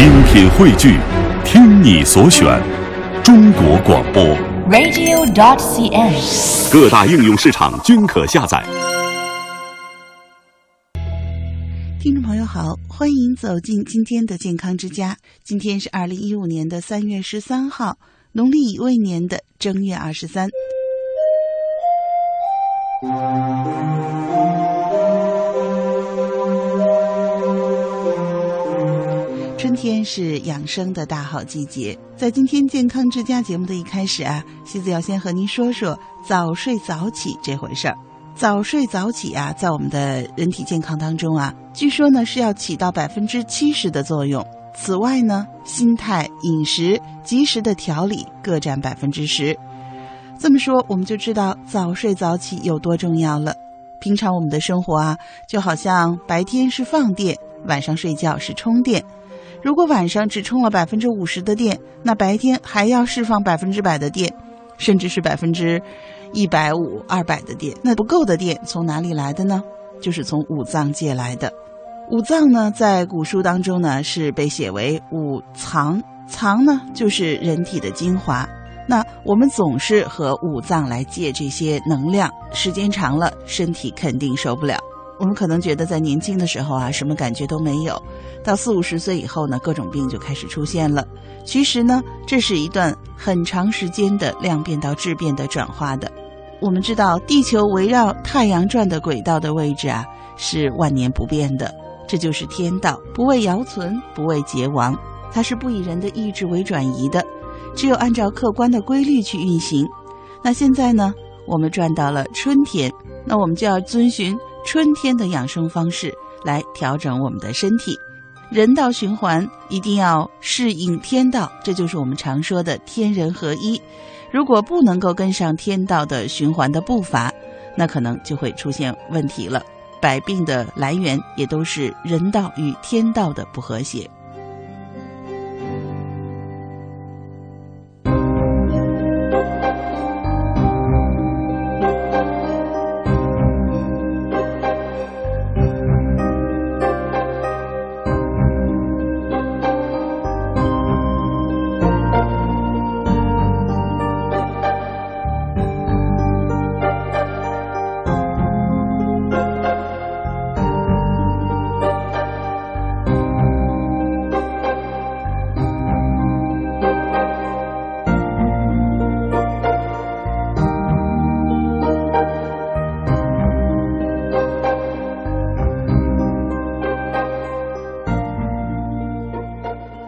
精品汇聚，听你所选，中国广播。radio.dot.cn，。各大应用市场均可下载。听众朋友好，欢迎走进今天的健康之家。今天是二零一五年的三月十三号，农历乙未年的正月二十三。天是养生的大好季节，在今天健康之家节目的一开始啊，西子要先和您说说早睡早起这回事儿。早睡早起啊，在我们的人体健康当中啊，据说呢是要起到百分之七十的作用。此外呢，心态、饮食、及时的调理各占百分之十。这么说，我们就知道早睡早起有多重要了。平常我们的生活啊，就好像白天是放电，晚上睡觉是充电。如果晚上只充了百分之五十的电，那白天还要释放百分之百的电，甚至是百分之一百五、二百的电。那不够的电从哪里来的呢？就是从五脏借来的。五脏呢，在古书当中呢是被写为五藏，藏呢就是人体的精华。那我们总是和五脏来借这些能量，时间长了，身体肯定受不了。我们可能觉得在年轻的时候啊，什么感觉都没有，到四五十岁以后呢，各种病就开始出现了。其实呢，这是一段很长时间的量变到质变的转化的。我们知道，地球围绕太阳转的轨道的位置啊，是万年不变的，这就是天道，不为尧存，不为桀亡，它是不以人的意志为转移的，只有按照客观的规律去运行。那现在呢，我们转到了春天，那我们就要遵循。春天的养生方式来调整我们的身体，人道循环一定要适应天道，这就是我们常说的天人合一。如果不能够跟上天道的循环的步伐，那可能就会出现问题了。百病的来源也都是人道与天道的不和谐。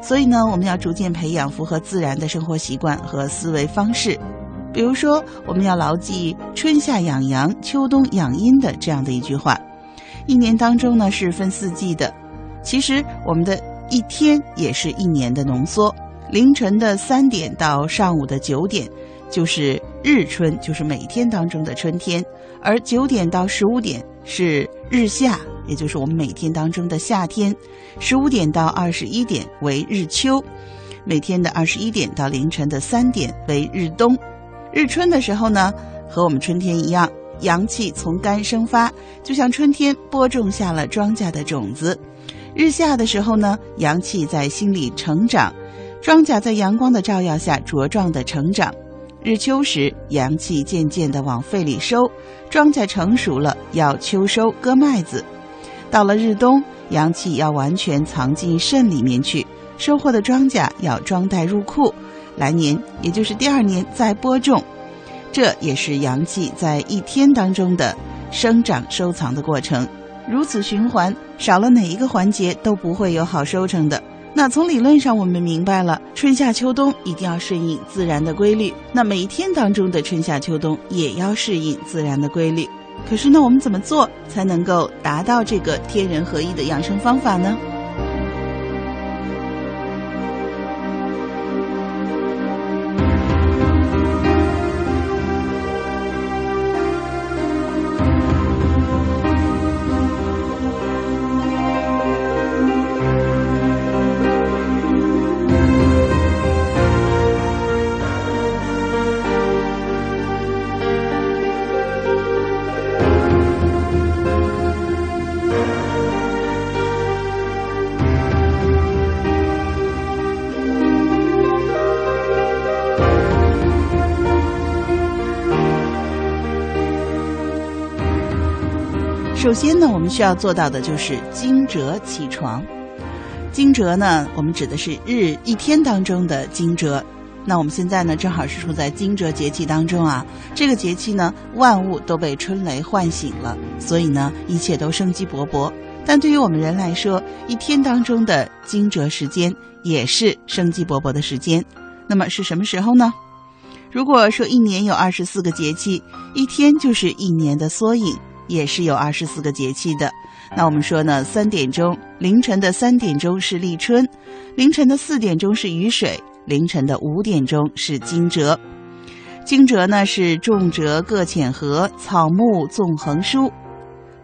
所以呢，我们要逐渐培养符合自然的生活习惯和思维方式。比如说，我们要牢记“春夏养阳，秋冬养阴”的这样的一句话。一年当中呢是分四季的，其实我们的一天也是一年的浓缩。凌晨的三点到上午的九点就是日春，就是每天当中的春天；而九点到十五点是日夏，也就是我们每天当中的夏天。十五点到二十一点为日秋，每天的二十一点到凌晨的三点为日冬。日春的时候呢，和我们春天一样，阳气从肝生发，就像春天播种下了庄稼的种子。日夏的时候呢，阳气在心里成长，庄稼在阳光的照耀下茁壮的成长。日秋时，阳气渐渐的往肺里收，庄稼成熟了，要秋收割麦子。到了日冬，阳气要完全藏进肾里面去，收获的庄稼要装袋入库，来年也就是第二年再播种。这也是阳气在一天当中的生长收藏的过程。如此循环，少了哪一个环节都不会有好收成的。那从理论上，我们明白了，春夏秋冬一定要顺应自然的规律。那每一天当中的春夏秋冬也要适应自然的规律。可是那，我们怎么做才能够达到这个天人合一的养生方法呢？首先呢，我们需要做到的就是惊蛰起床。惊蛰呢，我们指的是日一天当中的惊蛰。那我们现在呢，正好是处在惊蛰节气当中啊。这个节气呢，万物都被春雷唤醒了，所以呢，一切都生机勃勃。但对于我们人来说，一天当中的惊蛰时间也是生机勃勃的时间。那么是什么时候呢？如果说一年有二十四个节气，一天就是一年的缩影，也是有二十四个节气的。那我们说呢，三点钟凌晨的三点钟是立春，凌晨的四点钟是雨水，凌晨的五点钟是惊蛰。惊蛰呢是重蛰各浅禾，草木纵横舒。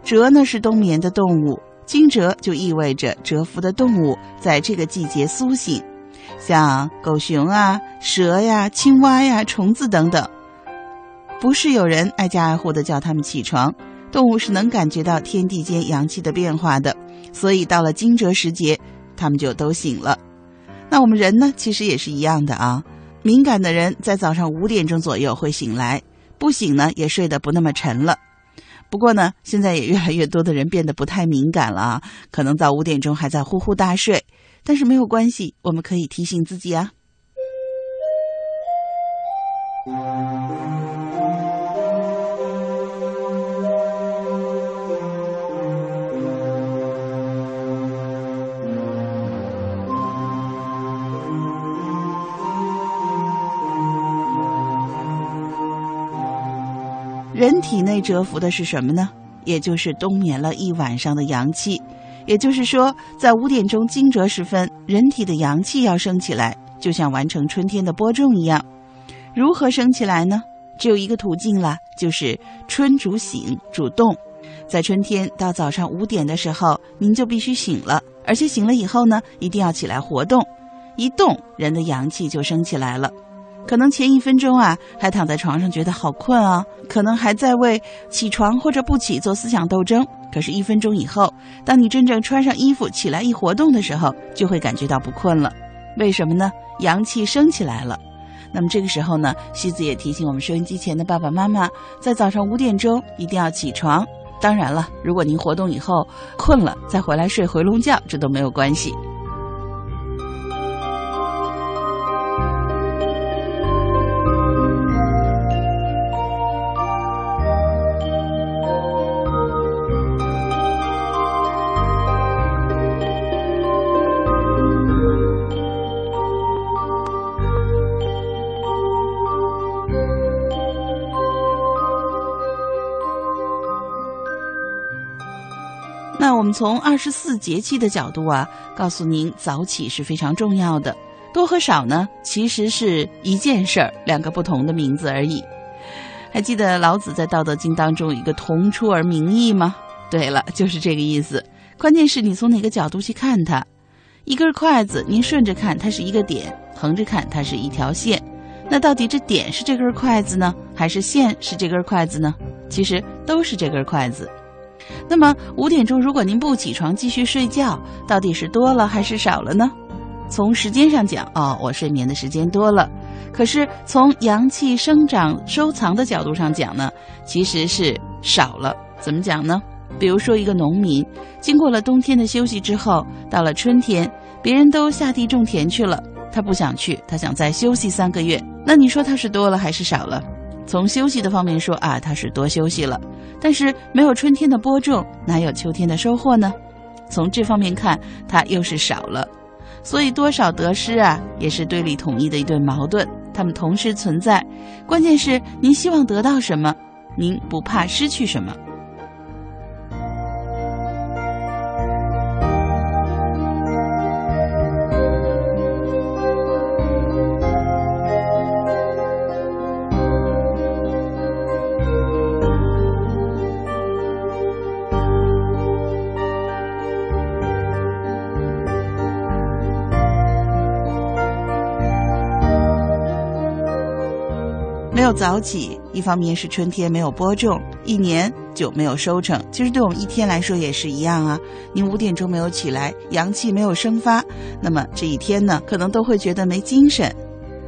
蛰呢是冬眠的动物，惊蛰就意味着蛰伏的动物在这个季节苏醒，像狗熊啊、蛇呀、青蛙呀、虫子等等，不是有人挨家挨户的叫它们起床。动物是能感觉到天地间阳气的变化的，所以到了惊蛰时节，它们就都醒了。那我们人呢，其实也是一样的啊。敏感的人在早上五点钟左右会醒来，不醒呢也睡得不那么沉了。不过呢，现在也越来越多的人变得不太敏感了啊，可能到五点钟还在呼呼大睡。但是没有关系，我们可以提醒自己啊。人体内蛰伏的是什么呢？也就是冬眠了一晚上的阳气。也就是说，在五点钟惊蛰时分，人体的阳气要升起来，就像完成春天的播种一样。如何升起来呢？只有一个途径了，就是春主醒，主动。在春天到早上五点的时候，您就必须醒了，而且醒了以后呢，一定要起来活动。一动，人的阳气就升起来了。可能前一分钟啊，还躺在床上觉得好困啊，可能还在为起床或者不起做思想斗争。可是，一分钟以后，当你真正穿上衣服起来一活动的时候，就会感觉到不困了。为什么呢？阳气升起来了。那么这个时候呢，西子也提醒我们收音机前的爸爸妈妈，在早上五点钟一定要起床。当然了，如果您活动以后困了，再回来睡回笼觉，这都没有关系。从二十四节气的角度啊，告诉您早起是非常重要的。多和少呢，其实是一件事儿，两个不同的名字而已。还记得老子在《道德经》当中一个“同出而名异”吗？对了，就是这个意思。关键是你从哪个角度去看它。一根筷子，您顺着看它是一个点，横着看它是一条线。那到底这点是这根筷子呢，还是线是这根筷子呢？其实都是这根筷子。那么五点钟，如果您不起床继续睡觉，到底是多了还是少了呢？从时间上讲，哦，我睡眠的时间多了。可是从阳气生长收藏的角度上讲呢，其实是少了。怎么讲呢？比如说一个农民，经过了冬天的休息之后，到了春天，别人都下地种田去了，他不想去，他想再休息三个月。那你说他是多了还是少了？从休息的方面说啊，他是多休息了，但是没有春天的播种，哪有秋天的收获呢？从这方面看，他又是少了。所以多少得失啊，也是对立统一的一对矛盾，他们同时存在。关键是您希望得到什么，您不怕失去什么。有早起，一方面是春天没有播种，一年就没有收成。其实对我们一天来说也是一样啊。您五点钟没有起来，阳气没有生发，那么这一天呢，可能都会觉得没精神。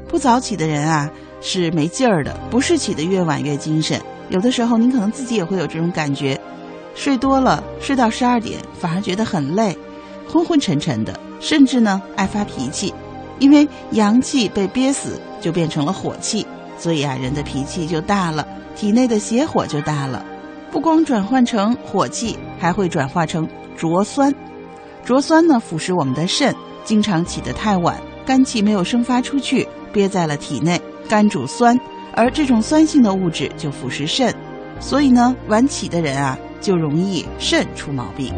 不早起的人啊，是没劲儿的；不是起的越晚越精神。有的时候您可能自己也会有这种感觉，睡多了，睡到十二点反而觉得很累，昏昏沉沉的，甚至呢爱发脾气。因为阳气被憋死，就变成了火气，所以啊，人的脾气就大了，体内的邪火就大了。不光转换成火气，还会转化成浊酸。浊酸呢，腐蚀我们的肾，经常起得太晚，肝气没有生发出去，憋在了体内，肝主酸，而这种酸性的物质就腐蚀肾，所以呢，晚起的人啊，就容易肾出毛病。